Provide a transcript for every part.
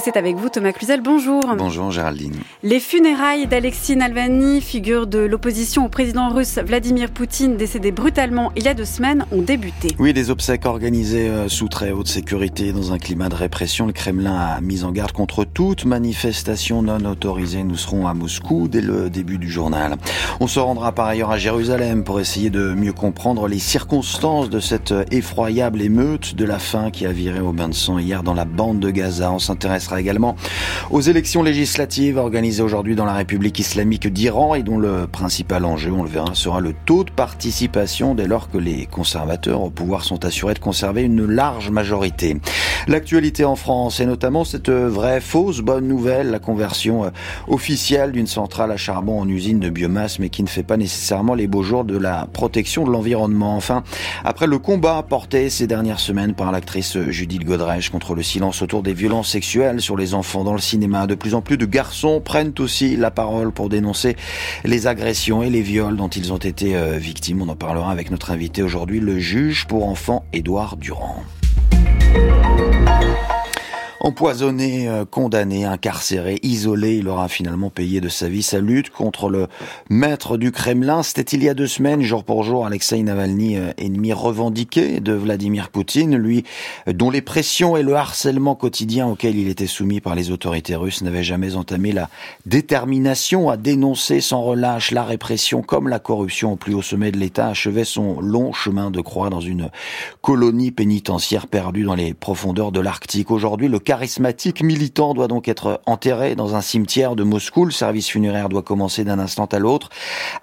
Et c'est avec vous Thomas Cluzel, bonjour. Bonjour Géraldine. Les funérailles d'Alexis Navalny, figure de l'opposition au président russe Vladimir Poutine, décédé brutalement il y a deux semaines, ont débuté. Oui, des obsèques organisées euh, sous très haute sécurité dans un climat de répression. Le Kremlin a mis en garde contre toute manifestation non autorisée. Nous serons à Moscou dès le début du journal. On se rendra par ailleurs à Jérusalem pour essayer de mieux comprendre les circonstances de cette effroyable émeute de la faim qui a viré au bain de sang hier dans la bande de Gaza. On également aux élections législatives organisées aujourd'hui dans la République islamique d'Iran et dont le principal enjeu, on le verra, sera le taux de participation dès lors que les conservateurs au pouvoir sont assurés de conserver une large majorité. L'actualité en France et notamment cette vraie fausse bonne nouvelle, la conversion euh, officielle d'une centrale à charbon en usine de biomasse mais qui ne fait pas nécessairement les beaux jours de la protection de l'environnement. Enfin, après le combat porté ces dernières semaines par l'actrice Judith Godrèche contre le silence autour des violences sexuelles sur les enfants dans le cinéma, de plus en plus de garçons prennent aussi la parole pour dénoncer les agressions et les viols dont ils ont été euh, victimes. On en parlera avec notre invité aujourd'hui, le juge pour enfants Édouard Durand. Empoisonné, euh, condamné, incarcéré, isolé, il aura finalement payé de sa vie sa lutte contre le maître du Kremlin. C'était il y a deux semaines, jour pour jour, Alexei Navalny, euh, ennemi revendiqué de Vladimir Poutine, lui euh, dont les pressions et le harcèlement quotidien auquel il était soumis par les autorités russes n'avaient jamais entamé la détermination à dénoncer sans relâche la répression comme la corruption au plus haut sommet de l'État, achevait son long chemin de croix dans une colonie pénitentiaire perdue dans les profondeurs de l'Arctique. Aujourd'hui, le charismatique militant doit donc être enterré dans un cimetière de Moscou. Le service funéraire doit commencer d'un instant à l'autre,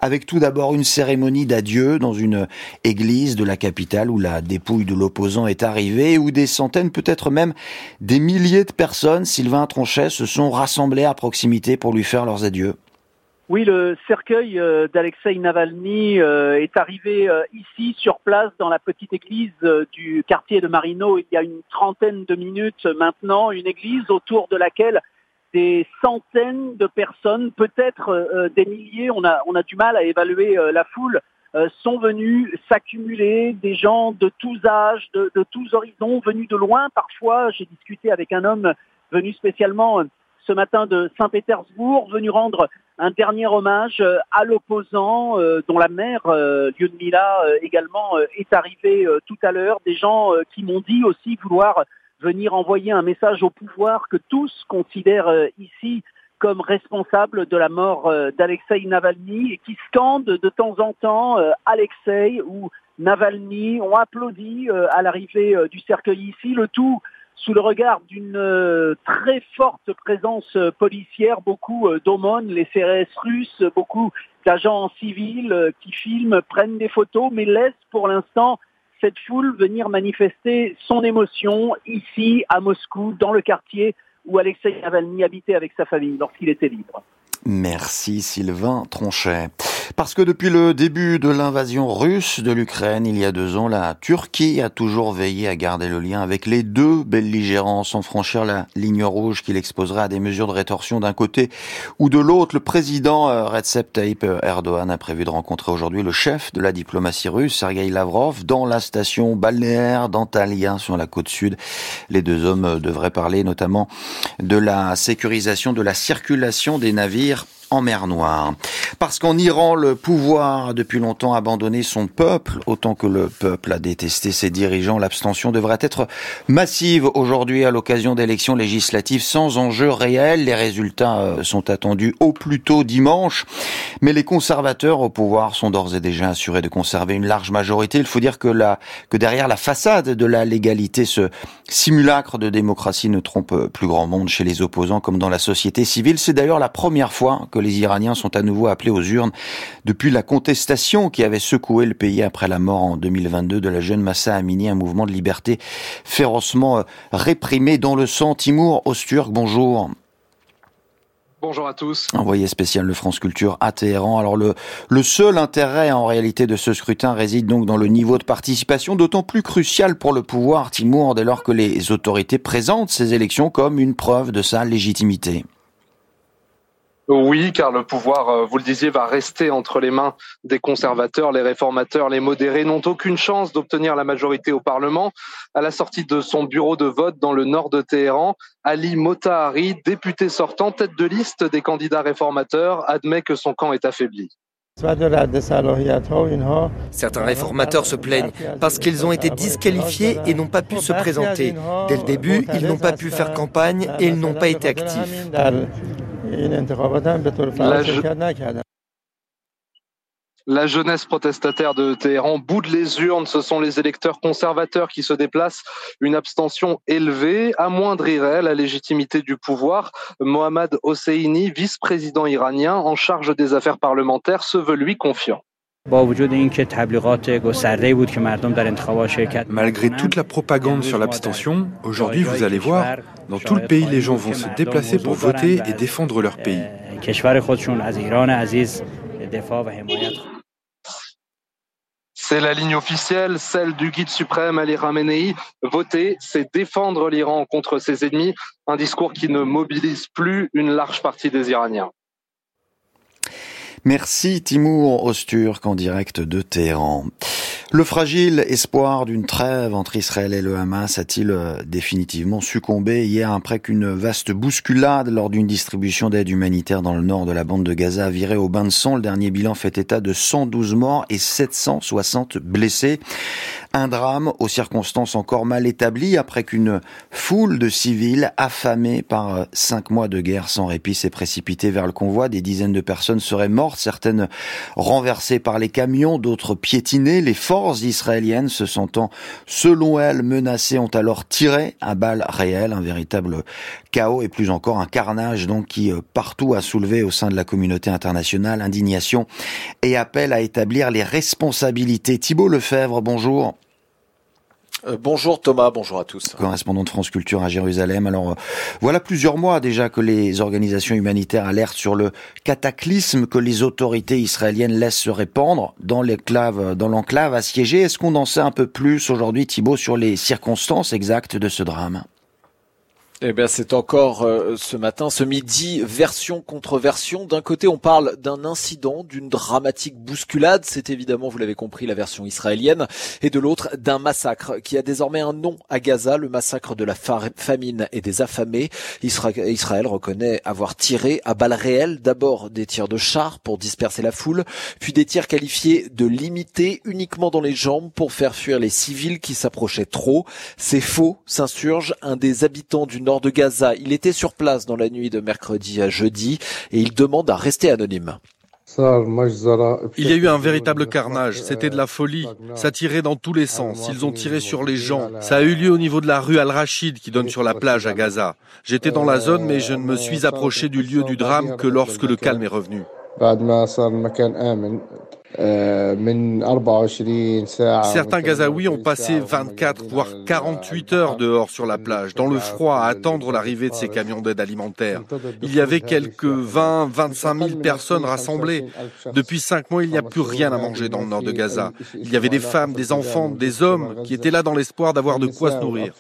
avec tout d'abord une cérémonie d'adieu dans une église de la capitale où la dépouille de l'opposant est arrivée, où des centaines, peut-être même des milliers de personnes, Sylvain Tronchet, se sont rassemblées à proximité pour lui faire leurs adieux. Oui, le cercueil euh, d'Alexei Navalny euh, est arrivé euh, ici, sur place, dans la petite église du quartier de Marino, il y a une trentaine de minutes maintenant, une église autour de laquelle des centaines de personnes, peut-être des milliers, on a, on a du mal à évaluer la foule, sont venus s'accumuler, des gens de tous âges, de tous horizons, venus de loin parfois. J'ai discuté avec un homme venu spécialement ce matin de Saint-Pétersbourg, venu rendre un dernier hommage euh, à l'opposant euh, dont la mère, euh, Lyudmila, également est arrivée tout à l'heure. Des gens qui m'ont dit aussi vouloir venir envoyer un message au pouvoir que tous considèrent ici comme responsable de la mort d'Alexei Navalny et qui scandent de temps en temps Alexei ou Navalny, ont applaudi à l'arrivée du cercueil ici, le tout sous le regard d'une euh, très forte présence euh, policière, beaucoup euh, d'aumônes, les CRS russes, beaucoup d'agents civils qui filment, prennent des photos, mais laissent pour l'instant cette foule venir manifester son émotion ici à Moscou, dans le quartier où Alexei Navalny habitait avec sa famille lorsqu'il était libre. Merci Sylvain Tronchet. Parce que depuis le début de l'invasion russe de l'Ukraine, il y a deux ans, la Turquie a toujours veillé à garder le lien avec les deux belligérants sans franchir la ligne rouge qui l'exposerait à des mesures de rétorsion d'un côté ou de l'autre. Le président euh, Recep Tayyip Erdogan a prévu de rencontrer aujourd'hui le chef de la diplomatie russe, Sergei Lavrov, dans la station balnéaire d'Antalya sur la côte sud. Les deux hommes devraient parler notamment de la sécurisation de la circulation des navires en mer Noire. Parce qu'en Iran, le pouvoir a depuis longtemps abandonné son peuple, autant que le peuple a détesté ses dirigeants, l'abstention devrait être massive aujourd'hui à l'occasion d'élections législatives sans enjeu réel. Les résultats euh, sont attendus au plus tôt dimanche, mais les conservateurs au pouvoir sont d'ores et déjà assurés de conserver une large majorité. Il faut dire que, la, que derrière la façade de la légalité, ce simulacre de démocratie ne trompe plus grand monde chez les opposants comme dans la société civile. C'est d'ailleurs la première fois que les Iraniens sont à nouveau appelés aux urnes depuis la contestation qui avait secoué le pays après la mort en 2022 de la jeune Massa Amini, un mouvement de liberté férocement euh, réprimé dans le sang. Timour Osturk, bonjour. Bonjour à tous. Envoyé spécial de France Culture à Téhéran. Alors le, le seul intérêt en réalité de ce scrutin réside donc dans le niveau de participation, d'autant plus crucial pour le pouvoir Timour dès lors que les autorités présentent ces élections comme une preuve de sa légitimité. Oui, car le pouvoir, euh, vous le disiez, va rester entre les mains des conservateurs. Les réformateurs, les modérés n'ont aucune chance d'obtenir la majorité au Parlement. À la sortie de son bureau de vote dans le nord de Téhéran, Ali Motahari, député sortant, tête de liste des candidats réformateurs, admet que son camp est affaibli. Certains réformateurs se plaignent parce qu'ils ont été disqualifiés et n'ont pas pu se présenter. Dès le début, ils n'ont pas pu faire campagne et ils n'ont pas été actifs. La, jeunesse protestataire de Téhéran boude les urnes. Ce sont les électeurs conservateurs qui se déplacent. Une abstention élevée amoindrirait la légitimité du pouvoir. Mohammad Hosseini, vice-président iranien en charge des affaires parlementaires, se veut lui confiant. Malgré toute la propagande sur l'abstention, aujourd'hui vous allez voir, dans tout le pays les gens vont se déplacer pour voter et défendre leur pays. C'est la ligne officielle, celle du guide suprême Ali Khamenei. Voter, c'est défendre l'Iran contre ses ennemis, un discours qui ne mobilise plus une large partie des Iraniens. Merci Timour Osturk en direct de Téhéran. Le fragile espoir d'une trêve entre Israël et le Hamas a-t-il euh, définitivement succombé hier après qu'une vaste bousculade lors d'une distribution d'aide humanitaire dans le nord de la bande de Gaza a viré au bain de sang? Le dernier bilan fait état de 112 morts et 760 blessés. Un drame aux circonstances encore mal établies après qu'une foule de civils affamés par euh, cinq mois de guerre sans répit s'est précipitée vers le convoi. Des dizaines de personnes seraient mortes, certaines renversées par les camions, d'autres piétinées. Israéliennes, se sentant, selon elles, menacées, ont alors tiré à balles réelles, un véritable chaos et plus encore un carnage donc qui euh, partout a soulevé au sein de la communauté internationale indignation et appel à établir les responsabilités. Thibault Lefebvre, bonjour. Euh, bonjour Thomas, bonjour à tous. Correspondant de France Culture à Jérusalem. Alors, euh, voilà plusieurs mois déjà que les organisations humanitaires alertent sur le cataclysme que les autorités israéliennes laissent se répandre dans l'enclave, dans l'enclave assiégée. Est-ce qu'on en sait un peu plus aujourd'hui, Thibault, sur les circonstances exactes de ce drame? Eh bien, c'est encore euh, ce matin, ce midi, version contre version. D'un côté, on parle d'un incident, d'une dramatique bousculade. C'est évidemment, vous l'avez compris, la version israélienne. Et de l'autre, d'un massacre qui a désormais un nom à Gaza, le massacre de la famine et des affamés. Israël reconnaît avoir tiré à balles réelles, d'abord des tirs de chars pour disperser la foule, puis des tirs qualifiés de limités uniquement dans les jambes pour faire fuir les civils qui s'approchaient trop. C'est faux, s'insurge un des habitants d'une de Gaza. Il était sur place dans la nuit de mercredi à jeudi et il demande à rester anonyme. Il y a eu un véritable carnage, c'était de la folie, ça tirait dans tous les sens, ils ont tiré sur les gens. Ça a eu lieu au niveau de la rue Al-Rachid qui donne sur la plage à Gaza. J'étais dans la zone mais je ne me suis approché du lieu du drame que lorsque le calme est revenu. Euh, Certains Gazaouis ont passé 24 voire 48 heures dehors sur la plage, dans le froid, à attendre l'arrivée de ces camions d'aide alimentaire. Il y avait quelques 20, 25 000 personnes rassemblées. Depuis cinq mois, il n'y a plus rien à manger dans le nord de Gaza. Il y avait des femmes, des enfants, des hommes qui étaient là dans l'espoir d'avoir de quoi se nourrir.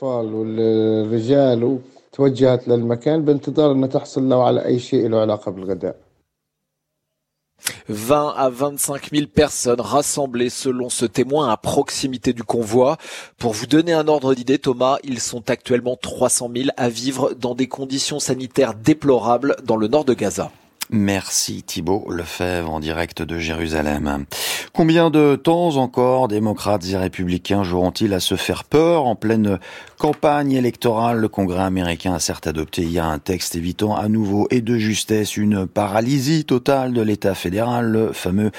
20 à 25 000 personnes rassemblées selon ce témoin à proximité du convoi. Pour vous donner un ordre d'idée, Thomas, ils sont actuellement 300 000 à vivre dans des conditions sanitaires déplorables dans le nord de Gaza. Merci Thibault Lefebvre en direct de Jérusalem. Combien de temps encore démocrates et républicains joueront-ils à se faire peur en pleine campagne électorale? Le Congrès américain a certes adopté hier un texte évitant à nouveau et de justesse une paralysie totale de l'État fédéral, le fameux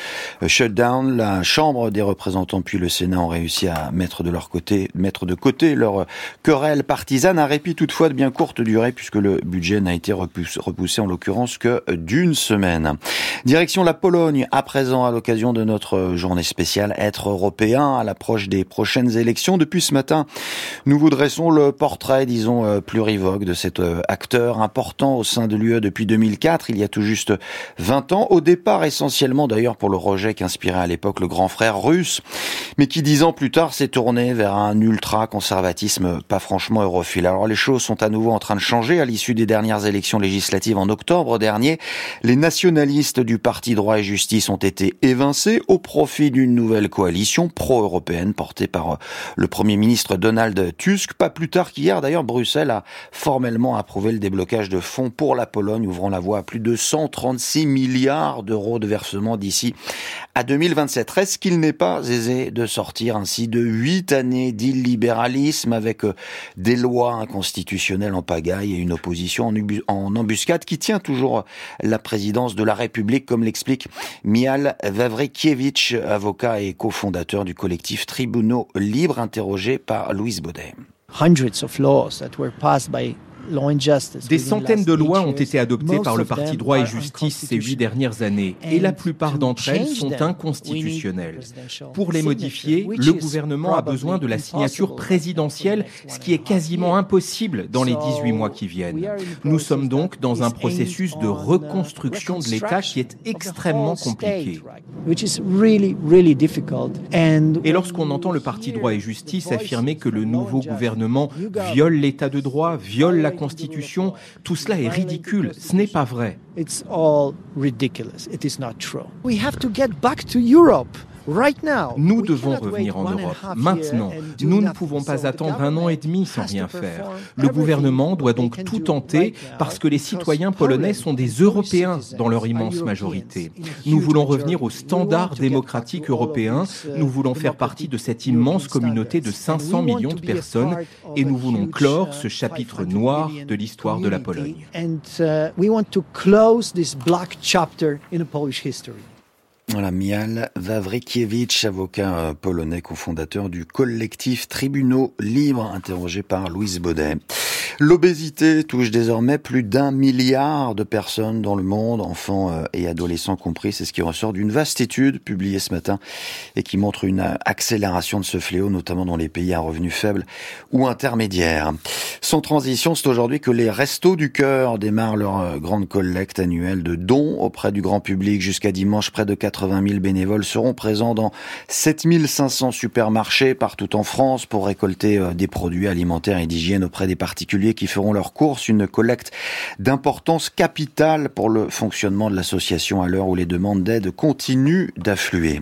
shutdown. La Chambre des représentants puis le Sénat ont réussi à mettre de leur côté, mettre de côté leur querelle partisane. Un répit toutefois de bien courte durée puisque le budget n'a été repoussé en l'occurrence que du une semaine. Direction la Pologne, à présent à l'occasion de notre journée spéciale Être européen à l'approche des prochaines élections. Depuis ce matin, nous vous dressons le portrait, disons, euh, plurivoque de cet euh, acteur important au sein de l'UE depuis 2004, il y a tout juste 20 ans, au départ essentiellement d'ailleurs pour le rejet qu'inspirait à l'époque le grand frère russe, mais qui dix ans plus tard s'est tourné vers un ultra-conservatisme pas franchement europhile. Alors les choses sont à nouveau en train de changer à l'issue des dernières élections législatives en octobre dernier. Les nationalistes du Parti droit et justice ont été évincés au profit d'une nouvelle coalition pro-européenne portée par euh, le Premier ministre Donald Tusk. Pas plus tard qu'hier, d'ailleurs, Bruxelles a formellement approuvé le déblocage de fonds pour la Pologne, ouvrant la voie à plus de 136 milliards d'euros de versement d'ici à 2027. Reste qu'il n'est pas aisé de sortir ainsi de huit années d'illibéralisme avec euh, des lois inconstitutionnelles en pagaille et une opposition en embuscade qui tient toujours la présidence de la République, comme l'explique Mial Vavrikiewicz, avocat et cofondateur du collectif Tribunaux Libres, interrogé par Louise Baudet. Des centaines de lois ont été adoptées par le Parti droit et justice ces huit dernières années et la plupart d'entre elles sont inconstitutionnelles. Pour les modifier, le gouvernement a besoin de la signature présidentielle, ce qui est quasiment impossible dans les 18 mois qui viennent. Nous sommes donc dans un processus de reconstruction de l'État qui est extrêmement compliqué. Et lorsqu'on entend le Parti droit et justice affirmer que le nouveau gouvernement viole l'État de droit, viole la Constitution, tout cela est ridicule. Ce n'est pas vrai. Nous devons revenir en Europe. Maintenant, nous ne pouvons pas attendre un an et demi sans rien faire. Le gouvernement doit donc tout tenter parce que les citoyens polonais sont des Européens dans leur immense majorité. Nous voulons revenir aux standards démocratiques européens. Nous voulons faire partie de cette immense communauté de 500 millions de personnes et nous voulons clore ce chapitre noir de l'histoire de la Pologne. Voilà, Mial Wawrikiewicz, avocat euh, polonais, cofondateur du collectif Tribunaux Libres, interrogé par Louise Baudet. L'obésité touche désormais plus d'un milliard de personnes dans le monde, enfants euh, et adolescents compris. C'est ce qui ressort d'une vaste étude publiée ce matin et qui montre une euh, accélération de ce fléau, notamment dans les pays à revenus faibles ou intermédiaires. Sans transition, c'est aujourd'hui que les Restos du Cœur démarrent leur euh, grande collecte annuelle de dons auprès du grand public. Jusqu'à dimanche, près de 80 000 bénévoles seront présents dans 7500 supermarchés partout en France pour récolter des produits alimentaires et d'hygiène auprès des particuliers qui feront leur course, une collecte d'importance capitale pour le fonctionnement de l'association à l'heure où les demandes d'aide continuent d'affluer.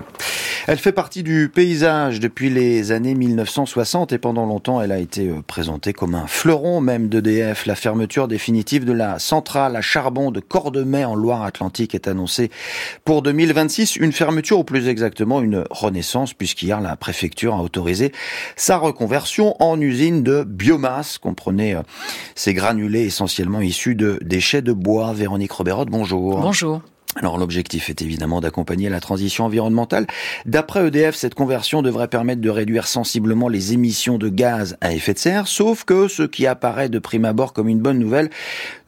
Elle fait partie du paysage depuis les années 1960 et pendant longtemps elle a été euh, présentée comme un fleuron même d'EDF. La fermeture définitive de la centrale à charbon de Cordemais en Loire-Atlantique est annoncée pour 2026. Une fermeture ou plus exactement une renaissance puisqu'hier la préfecture a autorisé sa reconversion en usine de biomasse. Comprenez euh, ces granulés essentiellement issus de déchets de bois. Véronique Robérot, bonjour. Bonjour. Alors l'objectif est évidemment d'accompagner la transition environnementale. D'après EDF, cette conversion devrait permettre de réduire sensiblement les émissions de gaz à effet de serre, sauf que ce qui apparaît de prime abord comme une bonne nouvelle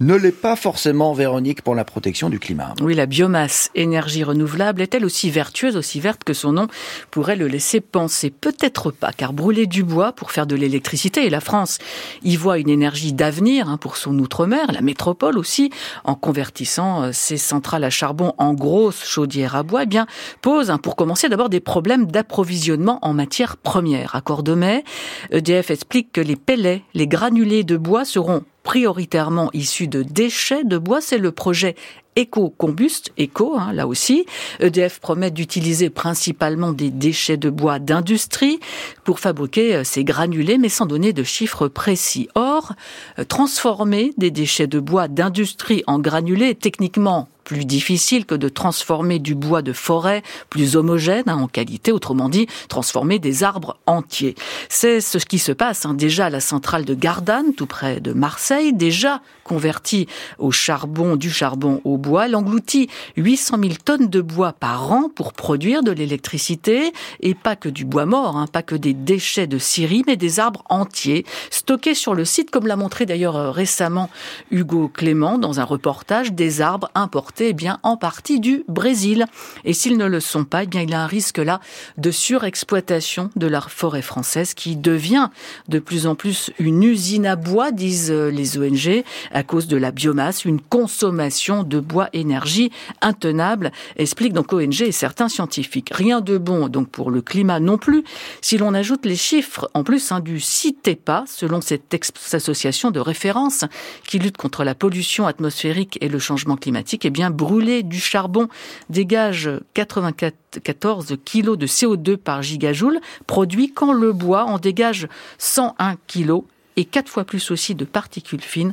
ne l'est pas forcément, Véronique, pour la protection du climat. Oui, la biomasse, énergie renouvelable, est-elle aussi vertueuse, aussi verte que son nom pourrait le laisser penser? Peut-être pas, car brûler du bois pour faire de l'électricité, et la France y voit une énergie d'avenir hein, pour son outre-mer, la métropole aussi, en convertissant euh, ses centrales à charbon en grosse chaudière à bois, eh bien, pose, hein, pour commencer, d'abord des problèmes d'approvisionnement en matières premières. À Cordemais, EDF explique que les pellets, les granulés de bois seront prioritairement issus de déchets de bois. C'est le projet éco-combuste, éco, hein, là aussi. EDF promet d'utiliser principalement des déchets de bois d'industrie pour fabriquer euh, ces granulés, mais sans donner de chiffres précis. Or, euh, transformer des déchets de bois d'industrie en granulés est techniquement plus difficile que de transformer du bois de forêt plus homogène hein, en qualité, autrement dit, transformer des arbres entiers. C'est ce qui se passe hein, déjà à la centrale de Gardanne, tout près de Marseille, déjà convertie au charbon, du charbon au bois. Elle engloutit 800 000 tonnes de bois par an pour produire de l'électricité et pas que du bois mort, hein, pas que des déchets de scierie, mais des arbres entiers stockés sur le site, comme l'a montré d'ailleurs euh, récemment Hugo Clément dans un reportage des arbres importés eh bien, en partie du Brésil. Et s'ils ne le sont pas, eh bien, il y a un risque là de surexploitation de la forêt française qui devient de plus en plus une usine à bois, disent euh, les ONG, à cause de la biomasse, une consommation de bois énergie intenable, expliquent donc ONG et certains scientifiques. Rien de bon donc pour le climat non plus. Si l'on ajoute les chiffres en plus hein, du CITEPA, selon cette association de référence qui lutte contre la pollution atmosphérique et le changement climatique, eh bien brûler du charbon dégage 94 kg de CO2 par gigajoule, produit quand le bois en dégage 101 kg et quatre fois plus aussi de particules fines.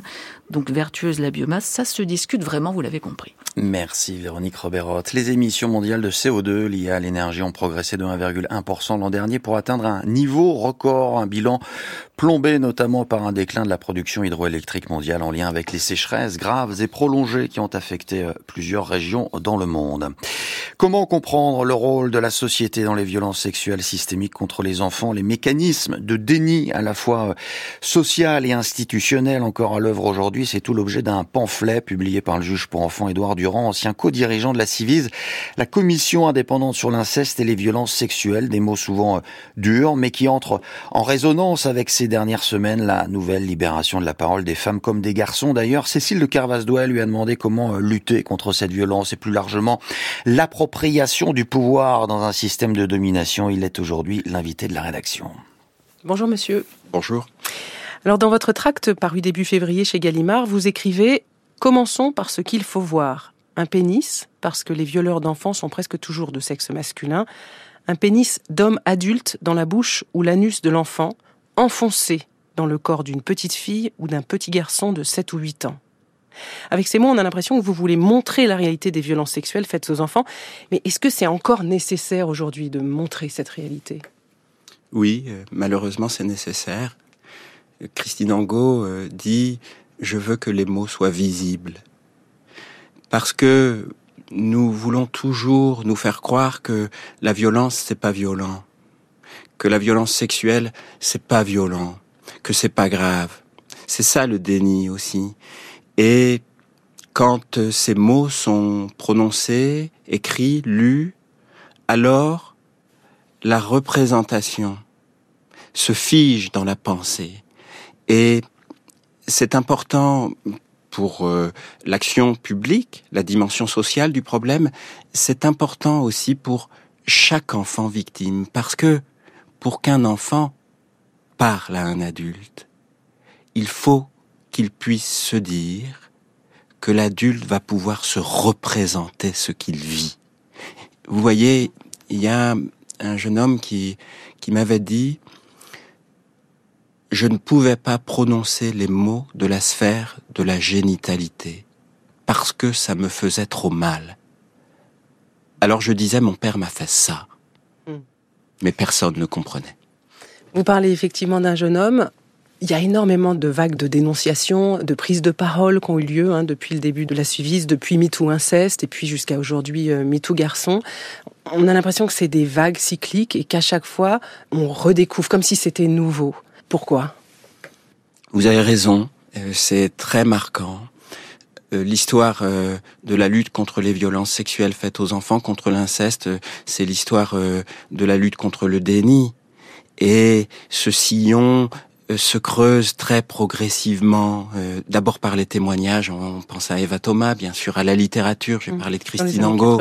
Donc vertueuse la biomasse, ça se discute vraiment, vous l'avez compris. Merci Véronique Roberotte. Les émissions mondiales de CO2 liées à l'énergie ont progressé de 1,1% l'an dernier pour atteindre un niveau record, un bilan plombé notamment par un déclin de la production hydroélectrique mondiale en lien avec les sécheresses graves et prolongées qui ont affecté euh, plusieurs régions dans le monde. Comment comprendre le rôle de la société dans les violences sexuelles systémiques contre les enfants, les mécanismes de déni à la fois euh, social et institutionnel encore à l'œuvre aujourd'hui, c'est tout l'objet d'un pamphlet publié par le juge pour enfants Édouard Durand, ancien co-dirigeant de la Civise, la commission indépendante sur l'inceste et les violences sexuelles, des mots souvent euh, durs, mais qui entrent en résonance avec ces dernières semaines la nouvelle libération de la parole des femmes comme des garçons. D'ailleurs, Cécile de Carvaz-Douel lui a demandé comment euh, lutter contre cette violence et plus largement l'appropriation du pouvoir dans un système de domination. Il est aujourd'hui l'invité de la rédaction. Bonjour monsieur. Bonjour. Alors dans votre tract paru début février chez Gallimard, vous écrivez Commençons par ce qu'il faut voir. Un pénis, parce que les violeurs d'enfants sont presque toujours de sexe masculin, un pénis d'homme adulte dans la bouche ou l'anus de l'enfant, enfoncé dans le corps d'une petite fille ou d'un petit garçon de 7 ou 8 ans. Avec ces mots, on a l'impression que vous voulez montrer la réalité des violences sexuelles faites aux enfants, mais est-ce que c'est encore nécessaire aujourd'hui de montrer cette réalité? Oui, euh, malheureusement c'est nécessaire. Christine Angot euh, dit je veux que les mots soient visibles. Parce que nous voulons toujours nous faire croire que la violence c'est pas violent, que la violence sexuelle c'est pas violent, que c'est pas grave. C'est ça le déni aussi. Et quand ces mots sont prononcés, écrits, lus, alors la représentation se fige dans la pensée. Et c'est important pour euh, l'action publique, la dimension sociale du problème, c'est important aussi pour chaque enfant victime, parce que pour qu'un enfant parle à un adulte, il faut qu'il puisse se dire que l'adulte va pouvoir se représenter ce qu'il vit. Vous voyez, il y a un jeune homme qui, qui m'avait dit, je ne pouvais pas prononcer les mots de la sphère de la génitalité, parce que ça me faisait trop mal. Alors je disais, mon père m'a fait ça. Mais personne ne comprenait. Vous parlez effectivement d'un jeune homme. Il y a énormément de vagues de dénonciations, de prises de parole qui ont eu lieu hein, depuis le début de la suivise, depuis MeToo inceste et puis jusqu'à aujourd'hui euh, MeToo garçon. On a l'impression que c'est des vagues cycliques et qu'à chaque fois, on redécouvre comme si c'était nouveau. Pourquoi? Vous avez raison, euh, c'est très marquant. Euh, l'histoire euh, de la lutte contre les violences sexuelles faites aux enfants, contre l'inceste, c'est l'histoire de la lutte contre le déni. Et ce sillon se creuse très progressivement, d'abord par les témoignages, on pense à Eva Thomas, bien sûr, à la littérature, j'ai mmh. parlé de Christine Angot,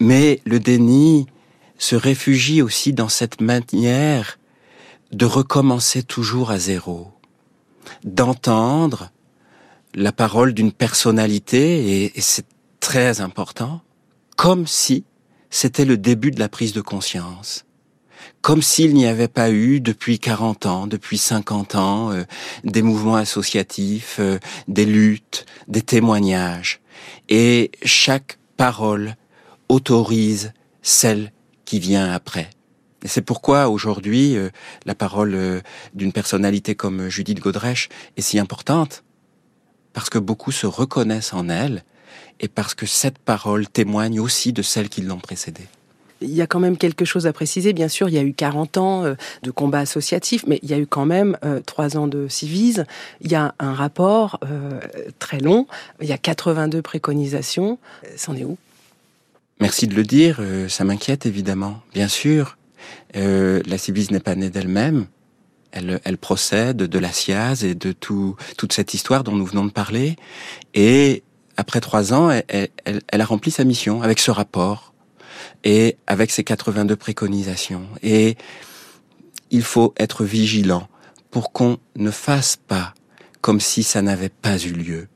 mais le déni se réfugie aussi dans cette manière de recommencer toujours à zéro, d'entendre la parole d'une personnalité, et, c'est très important, comme si c'était le début de la prise de conscience. Comme s'il n'y avait pas eu depuis 40 ans, depuis 50 ans, euh, des mouvements associatifs, euh, des luttes, des témoignages. Et chaque parole autorise celle qui vient après. Et c'est pourquoi aujourd'hui euh, la parole euh, d'une personnalité comme Judith Godrèche est si importante, parce que beaucoup se reconnaissent en elle, et parce que cette parole témoigne aussi de celles qui l'ont précédée. Il y a quand même quelque chose à préciser. Bien sûr, il y a eu 40 ans euh, de combat associatif, mais il y a eu quand même trois ans de civise. Il y a un rapport très long. Il y a 82 préconisations. C'en est où? Merci de le dire. ça m'inquiète évidemment. Bien sûr, euh, la Civis n'est pas née d'elle-même. Elle, elle, procède de la SIAZ et de tout, toute cette histoire dont nous venons de parler. Et après trois ans, elle, elle, a rempli sa mission avec ce rapport et avec ses 82 préconisations. Et il faut être vigilant pour qu'on ne fasse pas comme si ça n'avait pas eu lieu.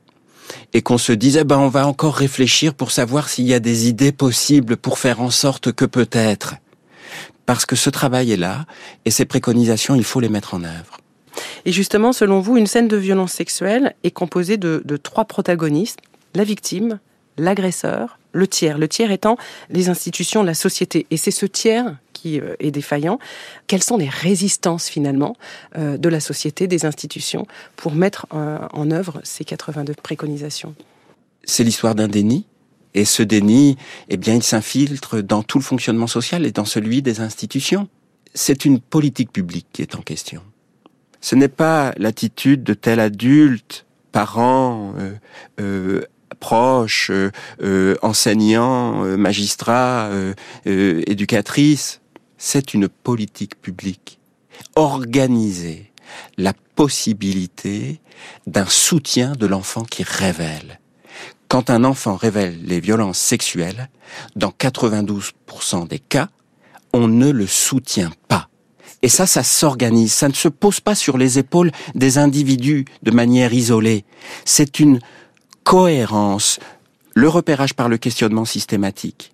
et qu'on se disait ben on va encore réfléchir pour savoir s'il y a des idées possibles pour faire en sorte que peut-être parce que ce travail est là et ces préconisations il faut les mettre en œuvre. Et justement, selon vous, une scène de violence sexuelle est composée de, de trois protagonistes la victime, l'agresseur, le tiers. Le tiers étant les institutions, la société. Et c'est ce tiers qui euh, est défaillant. Quelles sont les résistances finalement euh, de la société, des institutions, pour mettre euh, en œuvre ces 82 préconisations? C'est l'histoire d'un déni. Et ce déni, eh bien, il s'infiltre dans tout le fonctionnement social et dans celui des institutions. C'est une politique publique qui est en question. Ce n'est pas l'attitude de tel adulte, parent, euh, euh, proche, euh, euh enseignant, magistrat, éducatrice. C'est une politique publique. Organiser la possibilité d'un soutien de l'enfant qui révèle. Quand un enfant révèle les violences sexuelles, dans 92% des cas, on ne le soutient pas. Et ça, ça s'organise. Ça ne se pose pas sur les épaules des individus de manière isolée. C'est une cohérence, le repérage par le questionnement systématique,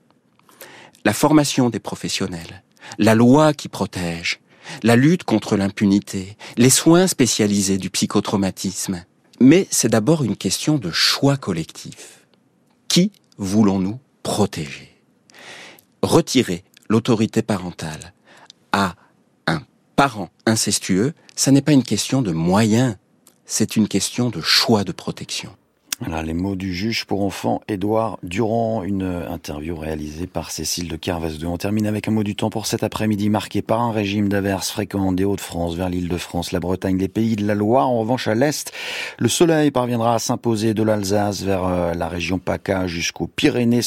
la formation des professionnels, la loi qui protège, la lutte contre l'impunité, les soins spécialisés du psychotraumatisme. Mais c'est d'abord une question de choix collectif. Qui voulons-nous protéger? Retirer l'autorité parentale à un parent incestueux, ça n'est pas une question de moyens, c'est une question de choix de protection. Les mots du juge pour enfants Édouard Durand, une interview réalisée par Cécile de 2. On termine avec un mot du temps pour cet après-midi marqué par un régime d'averses fréquent des Hauts-de-France vers l'île de France, la Bretagne, les pays de la Loire. En revanche, à l'est, le soleil parviendra à s'imposer de l'Alsace vers euh, la région PACA jusqu'aux Pyrénées